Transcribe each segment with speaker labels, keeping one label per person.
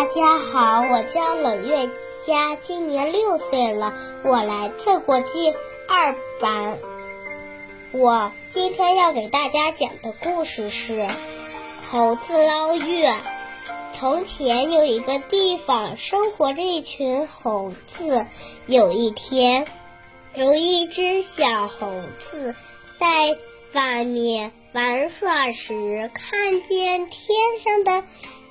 Speaker 1: 大家好，我叫冷月佳，今年六岁了，我来自国际二班。我今天要给大家讲的故事是《猴子捞月》。从前有一个地方生活着一群猴子。有一天，有一只小猴子在外面玩耍时，看见天上的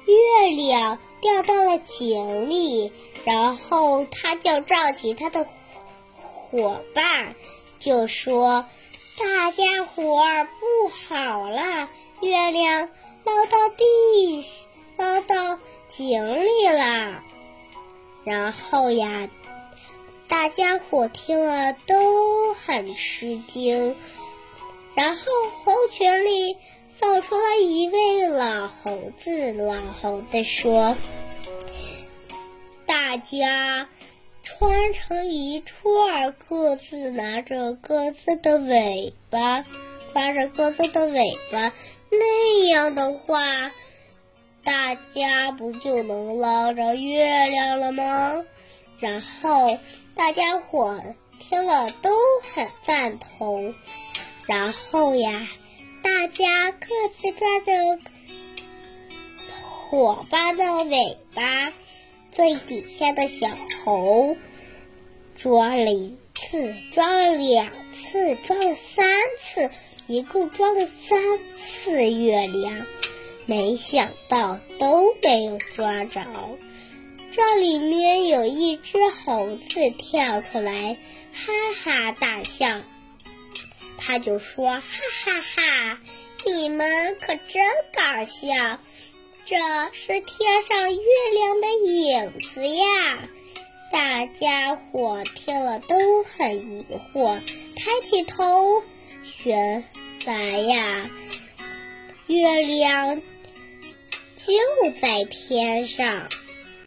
Speaker 1: 月亮。掉到了井里，然后他就召集他的伙伴，就说：“大家伙儿不好了，月亮落到地，落到井里了。”然后呀，大家伙听了都很吃惊，然后猴群里。走出了一位老猴子，老猴子说：“大家穿成一串，各自拿着各自的尾巴，抓着各自的尾巴，那样的话，大家不就能捞着月亮了吗？”然后大家伙听了都很赞同，然后呀。家各自抓着伙伴的尾巴，最底下的小猴抓了一次，抓了两次，抓了三次，一共抓了三次月亮，没想到都没有抓着。这里面有一只猴子跳出来，哈哈大笑。他就说：“哈哈哈，你们可真搞笑！这是天上月亮的影子呀！”大家伙听了都很疑惑，抬起头，原来呀，月亮就在天上。